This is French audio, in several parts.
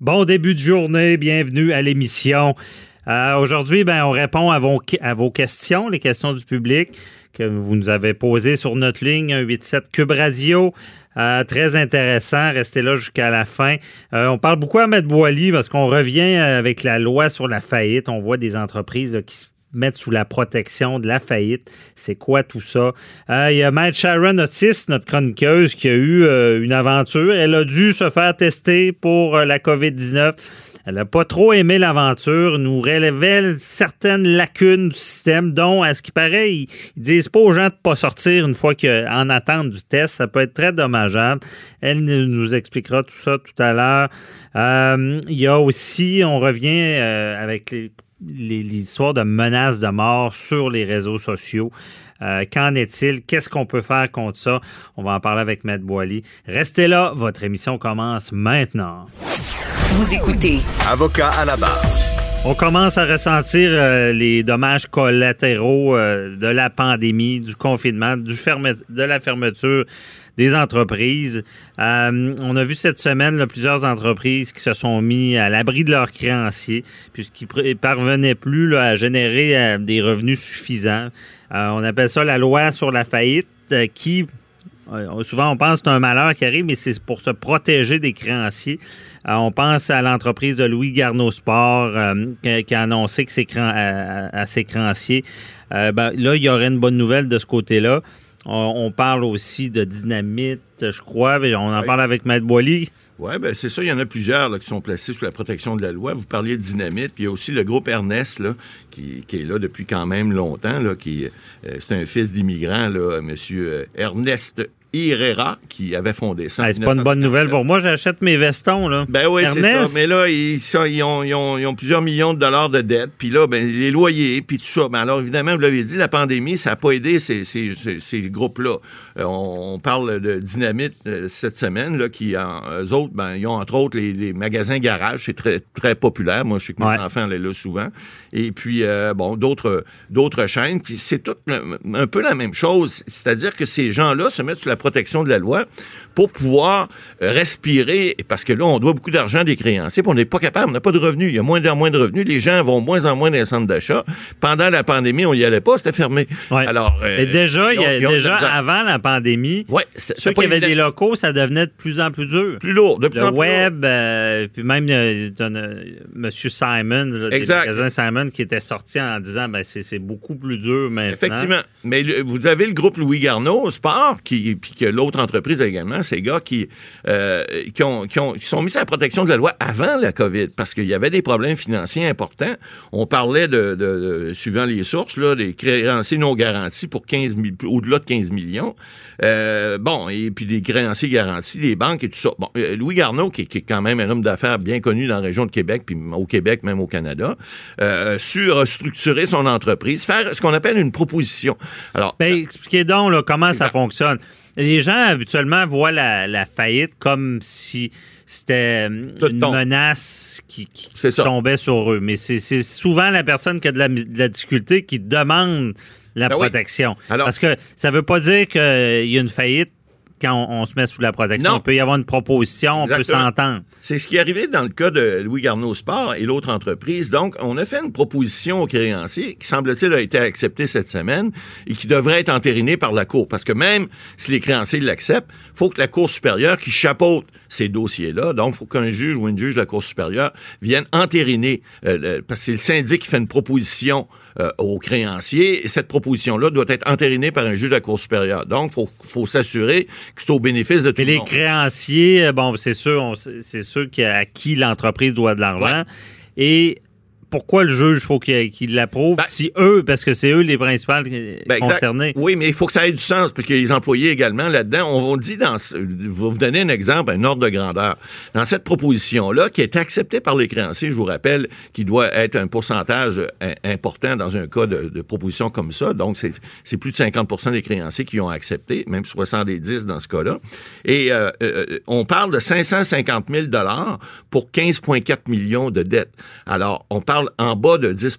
Bon début de journée, bienvenue à l'émission. Euh, Aujourd'hui, ben, on répond à vos, questions, les questions du public que vous nous avez posées sur notre ligne 187 Cube Radio. Euh, très intéressant, restez là jusqu'à la fin. Euh, on parle beaucoup à Maître Boily parce qu'on revient avec la loi sur la faillite. On voit des entreprises qui se mettre sous la protection de la faillite. C'est quoi tout ça? Il y a Matt Sharon Otis, notre chroniqueuse, qui a eu euh, une aventure. Elle a dû se faire tester pour euh, la COVID-19. Elle n'a pas trop aimé l'aventure, nous révèle certaines lacunes du système, dont, à ce qui paraît, ils, ils disent pas aux gens de pas sortir une fois qu'en attente du test. Ça peut être très dommageable. Elle nous expliquera tout ça tout à l'heure. Euh, il y a aussi, on revient avec les l'histoire de menaces de mort sur les réseaux sociaux. Euh, Qu'en est-il? Qu'est-ce qu'on peut faire contre ça? On va en parler avec Maître Boily. Restez là, votre émission commence maintenant. Vous écoutez Avocat à la barre. On commence à ressentir euh, les dommages collatéraux euh, de la pandémie, du confinement, de la fermeture des entreprises. Euh, on a vu cette semaine plusieurs entreprises qui se sont mis à l'abri de leurs créanciers puisqu'ils ne parvenaient plus à générer des revenus suffisants. On appelle ça la loi sur la faillite qui Souvent, on pense que c'est un malheur qui arrive, mais c'est pour se protéger des créanciers. Euh, on pense à l'entreprise de Louis Garneau Sport euh, qui, a annoncé que ses cran- à, ses créanciers. Euh, ben, là, il y aurait une bonne nouvelle de ce côté-là. On, on parle aussi de dynamite, je crois. mais On en Oui. parle avec Maître Boily. Oui, ben c'est ça. Il y en a plusieurs là, qui sont placés sous la protection de la loi. Vous parliez de dynamite, puis il y a aussi le groupe Ernest là, qui, qui est là depuis quand même longtemps. Là, qui, euh, c'est un fils d'immigrant, là, Monsieur Ernest Herrera, qui avait fondé ça. Hey, c'est pas une bonne 1954. nouvelle pour moi. J'achète mes vestons. Là. Ben oui, c'est ça. Mais là, ils, ça, ils, ont, ils ont- ils ont plusieurs millions de dollars de dettes. Puis là, ben, les loyers, puis tout ça. Ben alors, évidemment, vous l'avez dit, la pandémie, ça n'a pas aidé ces, ces, ces- ces groupes-là. Euh, on, on parle de Dynamite euh, cette semaine, là, qui, en, eux autres, ben, ils ont entre autres les, les magasins garage. C'est très, très populaire. Moi, je sais que Ouais. mes enfants allaient là souvent. Et puis, euh, bon, d'autres d'autres chaînes. Puis c'est tout un peu la même chose. C'est-à-dire que ces gens-là se mettent sous la protection de la loi pour pouvoir euh, respirer, parce que là, on doit beaucoup d'argent des créanciers, puis on n'est pas capable, on n'a pas de revenus. Il y a moins en moins de revenus. Les gens vont moins en moins dans les centres d'achat. Pendant la pandémie, on n'y allait pas, c'était fermé. Ouais. Alors, euh, Et déjà, ils ont- ils ont déjà avant la pandémie, Ouais, ceux qui avaient des locaux, ça devenait de plus en plus dur. plus lourd, de plus le en plus lourd. web, euh, puis même euh, Monsieur Simon, là, des Exact. magasins Simon, qui était sorti en disant ben c'est, c'est beaucoup plus dur maintenant. Effectivement. Mais le- vous avez le groupe Louis Garneau, Sport, qui, puis que l'autre entreprise également, ces gars qui, euh, qui, ont, qui, ont- qui sont mis à la protection de la loi avant la COVID, parce qu'il y avait des problèmes financiers importants. On parlait de, de- de- suivant les sources, là, des créanciers non garantis pour 15 000 au-delà de 15 millions. Euh, bon, et puis des créanciers garantis, des banques et tout ça. Bon, euh, Louis Garneau, qui, qui est quand même un homme d'affaires bien connu dans la région de Québec, puis au Québec, même au Canada, euh, su restructurer son entreprise, faire ce qu'on appelle une proposition. Alors, Ben, expliquez donc là, comment ça fonctionne. Les gens habituellement voient la, la faillite comme si c'était euh, une menace qui, qui tombait sur eux. Mais c'est, souvent la personne qui a de la, de la difficulté qui demande la Ben oui. protection. Alors- Parce que ça veut pas dire qu'il y a une faillite quand on, on se met sous la protection. Non. Il peut y avoir une proposition, on peut s'entendre. C'est ce qui est arrivé dans le cas de Louis Garneau Sport et l'autre entreprise. Donc, on a fait une proposition aux créanciers qui, semble-t-il, a été acceptée cette semaine et qui devrait être entérinée par la Cour. Parce que même si les créanciers l'acceptent, il faut que la Cour supérieure qui chapeaute ces dossiers-là, donc il faut qu'un juge ou une juge de la Cour supérieure vienne entériner, euh, le- parce que c'est le syndic qui fait une proposition euh, aux créanciers, et cette proposition-là doit être entérinée par un juge de la Cour supérieure. Donc, il faut, faut s'assurer que c'est au bénéfice de tout Mais le les créanciers, euh, bon, c'est sûr, c'est sûr à qui l'entreprise doit de l'argent. Ouais. Et pourquoi le juge faut qu'il l'approuve? Ben- si eux, parce que c'est eux les principales Ben, concernés. Oui, mais il faut que ça ait du sens, parce qu'il y a les employés également là-dedans. On, on dit dans. vous donner un exemple, un ordre de grandeur. Dans cette proposition-là, qui est acceptée par les créanciers, je vous rappelle qu'il doit être un pourcentage euh, important dans un cas de, de proposition comme ça. Donc, c'est c'est plus de 50% des créanciers qui ont accepté, même 70 dans ce cas-là. Et euh, euh, on parle de 550 000 pour 15,4 millions de dettes. Alors, on parle parle en bas de 10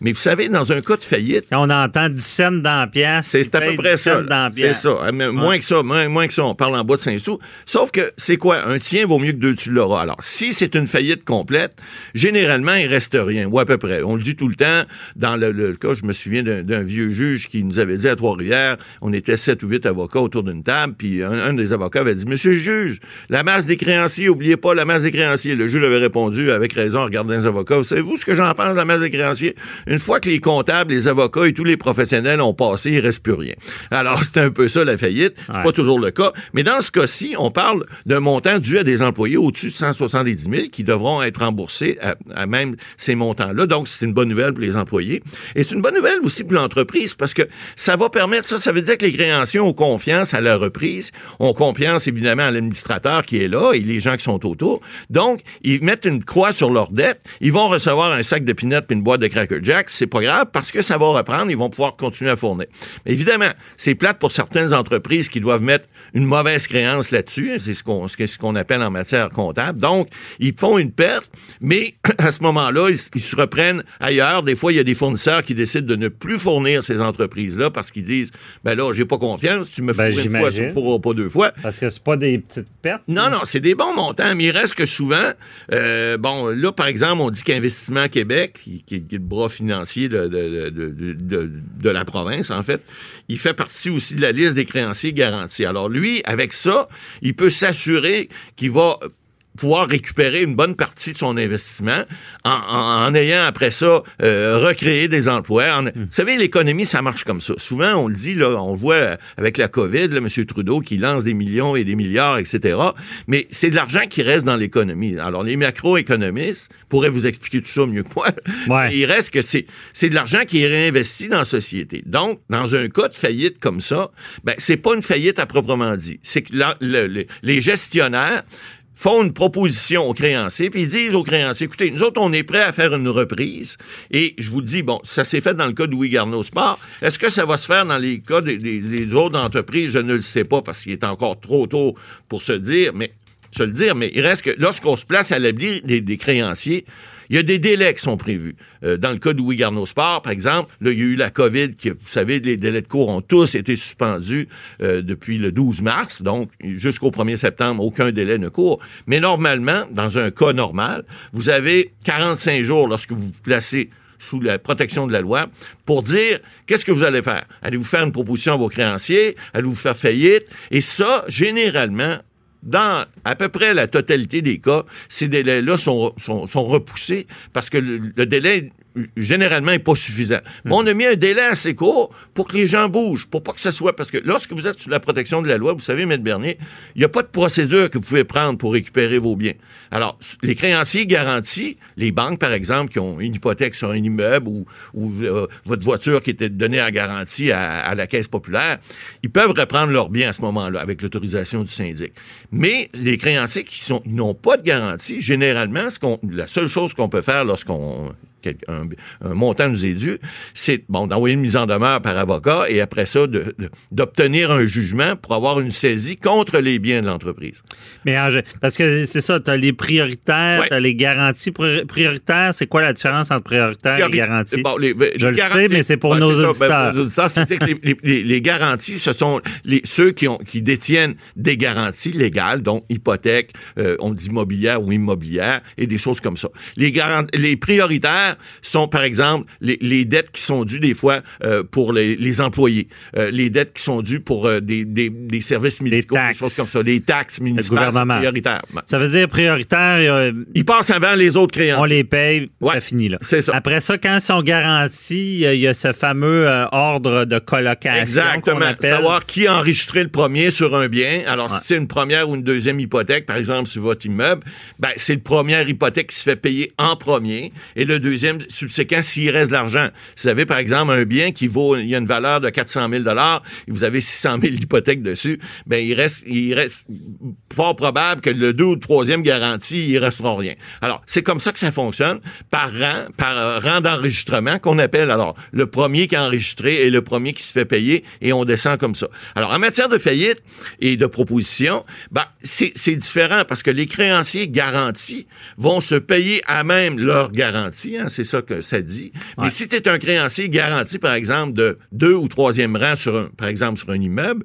Mais vous savez, dans un cas de faillite... Quand on entend 10 cents dans la pièce, c'est à peu près ça. C'est ça. Moins que ça, moins, que ça, on parle en bas de 5 sous. Sauf que, c'est quoi? Un tien vaut mieux que deux tu l'auras. Alors, si c'est une faillite complète, généralement, il reste rien, ou à peu près. On le dit tout le temps. Dans le, cas, je me souviens d'un vieux juge qui nous avait dit à Trois-Rivières, on était sept ou huit avocats autour d'une table, puis un, des avocats avait dit, Monsieur le juge, la masse des créanciers, oubliez pas la masse des créanciers. Le juge avait répondu avec raison en regardant les avocats. Savez-vous ce que j'en pense de la masse des créanciers? Une fois que les comptables, les avocats et tous les professionnels ont passé, il reste plus rien. Alors, c'est un peu ça la faillite. C'est pas toujours le cas. Mais dans ce cas-ci, on parle d'un montant dû à des employés au-dessus de 170 000 qui devront être remboursés à, même ces montants-là. Donc, c'est une bonne nouvelle pour les employés. Et c'est une bonne nouvelle aussi pour l'entreprise parce que ça va permettre, ça, ça veut dire que les créanciers ont confiance à la reprise, ont confiance évidemment à l'administrateur qui est là et les gens qui sont autour. Donc, ils mettent une croix sur leur dette. Ils vont recevoir un sac de peanuts et une boîte de Cracker Jack. C'est pas grave parce que ça va reprendre. Ils vont pouvoir continuer à fournir. Mais évidemment, c'est plate pour certaines entreprises qui doivent mettre une mauvaise créance là-dessus. C'est ce qu'on ce qu'on appelle en matière comptable. Donc, ils font une perte, mais à ce moment-là, ils, se reprennent ailleurs. Des fois, il y a des fournisseurs qui décident de ne plus fournir ces entreprises-là parce qu'ils disent, ben là, j'ai pas confiance, tu me ben, fais une fois, tu ne pourras pas deux fois. Parce que c'est pas des petites pertes. Non, non, c'est des bons montants, mais il reste que souvent, euh, bon, là, par exemple, on dit qu'Investissement Québec, qui, qui, est le bras financier de, de, de, de, la province, en fait, il fait partie aussi de la liste des créanciers garantis. Alors lui, avec ça, il peut s'assurer qu'il va pouvoir récupérer une bonne partie de son investissement en, ayant après ça euh, recréé des emplois. Hmm. Vous savez, l'économie, ça marche comme ça. Souvent, on le dit, là, on le voit avec la COVID, là, M. Trudeau qui lance des millions et des milliards, etc. Mais c'est de l'argent qui reste dans l'économie. Alors, les macroéconomistes pourraient vous expliquer tout ça mieux que moi. Il reste que c'est, c'est de l'argent qui est réinvesti dans la société. Donc, dans un cas de faillite comme ça, ben, c'est pas une faillite à proprement dit. C'est que les gestionnaires font une proposition aux créanciers, puis ils disent aux créanciers, écoutez, nous autres, on est prêts à faire une reprise. Et je vous dis, bon, ça s'est fait dans le cas de Louis Garneau Sport. Est-ce que ça va se faire dans les cas des, autres entreprises? Je ne le sais pas parce qu'il est encore trop tôt pour se dire, mais se le dire, mais il reste que lorsqu'on se place à l'abri des créanciers, il y a des délais qui sont prévus. Euh, dans le cas de Louis par exemple, là, il y a eu la COVID, qui, vous savez, les délais de cours ont tous été suspendus euh, depuis le 12 mars, donc jusqu'au 1er septembre, aucun délai ne court. Mais normalement, dans un cas normal, vous avez 45 jours lorsque vous vous placez sous la protection de la loi pour dire qu'est-ce que vous allez faire. Allez-vous faire une proposition à vos créanciers? Allez-vous faire faillite? Et ça, généralement, dans à peu près la totalité des cas, ces délais-là sont, sont, repoussés parce que le délai généralement, n'est pas suffisant. Mais on a mis un délai assez court pour que les gens bougent, pour pas que ça soit... Parce que lorsque vous êtes sous la protection de la loi, vous savez, Maître Bernier, il n'y a pas de procédure que vous pouvez prendre pour récupérer vos biens. Alors, les créanciers garantis, les banques, par exemple, qui ont une hypothèque sur un immeuble ou, euh, votre voiture qui était donnée en garantie à, la Caisse populaire, ils peuvent reprendre leurs biens à ce moment-là avec l'autorisation du syndic. Mais les créanciers qui n'ont pas de garantie, généralement, ce la seule chose qu'on peut faire lorsqu'on un, montant nous est dû, c'est bon d'envoyer une mise en demeure par avocat et après ça d'obtenir un jugement pour avoir une saisie contre les biens de l'entreprise. Mais parce que c'est ça, tu as les prioritaires, tu as les garanties prioritaires. C'est quoi la différence entre prioritaire et garantie? Je le sais, mais c'est pour nos auditeurs. c'est que les, garanties, ce sont les, ceux qui, ont, qui détiennent des garanties légales, donc hypothèque, euh, on dit immobilière ou immobilière, et des choses comme ça. Les, les prioritaires, sont, par exemple, les, dettes qui sont dues des fois euh, pour les, employés, euh, les dettes qui sont dues pour euh, des, services médicaux, des choses comme ça, des taxes municipales prioritaires. Ça veut dire prioritaire. Ils passent avant les autres créanciers. On les paye, ça finit là. C'est ça. Après ça, quand ils sont garantis, il y a ce fameux ordre de colocation. Exactement. Savoir qui a enregistré le premier sur un bien. Alors, si c'est une première ou une deuxième hypothèque, par exemple, sur votre immeuble, ben, c'est le premier hypothèque qui se fait payer en premier et le deuxième deuxième subséquent s'il reste de l'argent. Vous avez, par exemple, un bien qui vaut, il y a une valeur de 400 000 et vous avez 600 000 d'hypothèque dessus, ben, il reste, il reste fort probable que le deux ou le troisième garantie, il restera rien. Alors, c'est comme ça que ça fonctionne, par rang, par rang d'enregistrement qu'on appelle, alors, le premier qui est enregistré et le premier qui se fait payer et on descend comme ça. Alors, en matière de faillite et de proposition, ben, c'est différent parce que les créanciers garantis vont se payer à même leur garantie, hein, c'est ça que ça dit. Mais si tu es un créancier garanti, par exemple, de deux ou troisième rang, sur un, par exemple, sur un immeuble,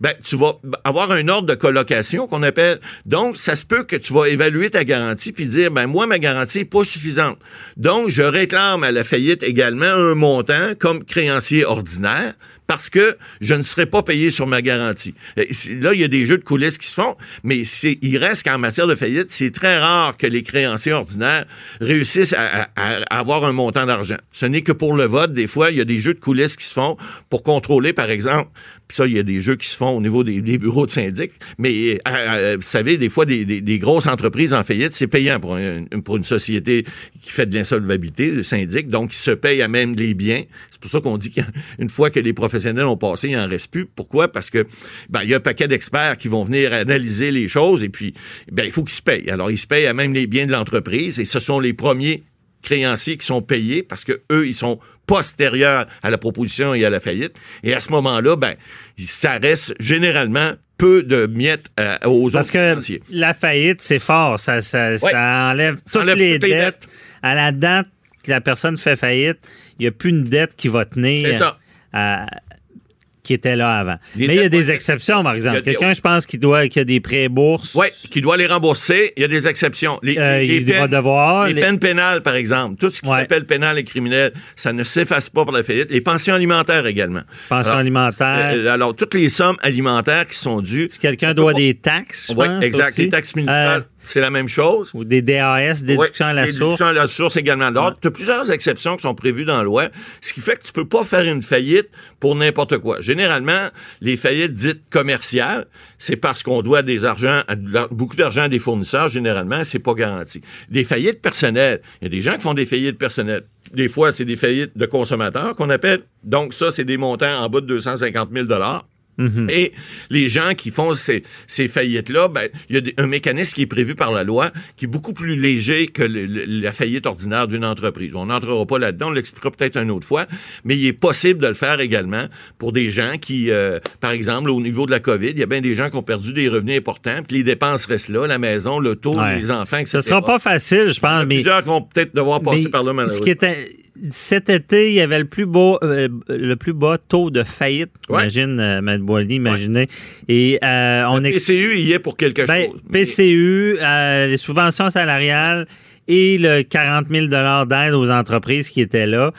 ben, tu vas avoir un ordre de colocation qu'on appelle. Donc, ça se peut que tu vas évaluer ta garantie puis dire, ben, moi, ma garantie n'est pas suffisante. Donc, je réclame à la faillite également un montant comme créancier ordinaire parce que je ne serai pas payé sur ma garantie. Là, il y a des jeux de coulisses qui se font, mais il reste qu'en matière de faillite, c'est très rare que les créanciers ordinaires réussissent à, avoir un montant d'argent. Ce n'est que pour le vote, des fois, il y a des jeux de coulisses qui se font pour contrôler, par exemple, puis ça, il y a des jeux qui se font au niveau des, bureaux de syndic. Mais euh, euh, vous savez, des fois, des, grosses entreprises en faillite, c'est payant pour, une société qui fait de l'insolvabilité, le syndic. Donc, ils se payent à même les biens. C'est pour ça qu'on dit qu'une fois que les professionnels ont passé, il n'en reste plus. Pourquoi? Parce que ben, il y a un paquet d'experts qui vont venir analyser les choses et puis ben, il faut qu'ils se payent. Alors, ils se payent à même les biens de l'entreprise et ce sont les premiers créanciers qui sont payés parce que eux, ils sont postérieurs à la proposition et à la faillite. Et à ce moment-là, ben, ça reste généralement peu de miettes euh, aux Parce que la faillite, c'est fort. Ça, ça, enlève toutes les, dettes. À la date que la personne fait faillite, il n'y a plus une dette qui va tenir. C'est ça. À, qui était là avant. Mais il y a des exceptions, par exemple. Quelqu'un, je pense, qui doit qui a des prêts bourses. Oui, qui doit les rembourser. Il y a des exceptions. Les, euh, les, peines, devoir, les, peines pénales, par exemple. Tout ce qui s'appelle pénal et criminel, ça ne s'efface pas pour la faillite. Les pensions alimentaires également. Pensions alimentaires. Euh, alors, toutes les sommes alimentaires qui sont dues. Si quelqu'un doit des taxes, Oui, exact. Les taxes municipales. Euh, c'est la même chose. Ou des DAS, déduction à la source. Déduction à la source également. Alors, tu as plusieurs exceptions qui sont prévues dans la loi, ce qui fait que tu peux pas faire une faillite pour n'importe quoi. Généralement, les faillites dites commerciales, c'est parce qu'on doit des argent, beaucoup d'argent à des fournisseurs, généralement, c'est pas garanti. Des faillites personnelles, il y a des gens qui font des faillites personnelles. Des fois, c'est des faillites de consommateurs qu'on appelle. Donc, ça, c'est des montants en bas de 250 000 Mhm. Et les gens qui font ces, faillites-là, ben, il y a un mécanisme qui est prévu par la loi qui est beaucoup plus léger que la faillite ordinaire d'une entreprise. On n'entrera pas là-dedans, on l'expliquera peut-être une autre fois, mais il est possible de le faire également pour des gens qui, euh, par exemple, au niveau de la COVID, il y a bien des gens qui ont perdu des revenus importants, puis les dépenses restent là, la maison, le taux, les enfants, etc. Ce sera pas facile, je pense. Il y a plusieurs qui vont peut-être devoir passer par là, malheureusement. Ce qui était cet été, il y avait le plus beau, euh, le plus bas taux de faillite. Imagine, euh, Mme Boily, imaginez. Et euh, on le PCU il y est pour quelque ben, chose. PCU, les subventions salariales et le 40 000 d'aide aux entreprises qui étaient là.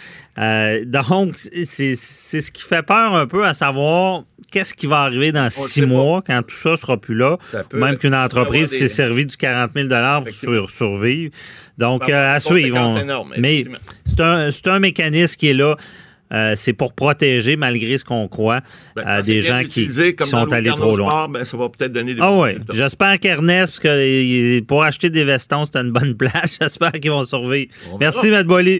donc, c'est ce qui fait peur un peu à savoir qu'est-ce qui va arriver dans six mois quand tout ça sera plus là. Même qu'une entreprise s'est servie du 40 000 pour survivre. Donc, euh, à suivre. mais c'est un, un mécanisme qui est là. Euh, c'est pour protéger, malgré ce qu'on croit, ben, des gens qui, sont allés trop loin. Ben, ça va peut-être donner des Ah oui. J'espère qu'Ernest, parce que pour acheter des vestons, c'est une bonne place. J'espère qu'ils vont survivre. Merci, Matt Boily.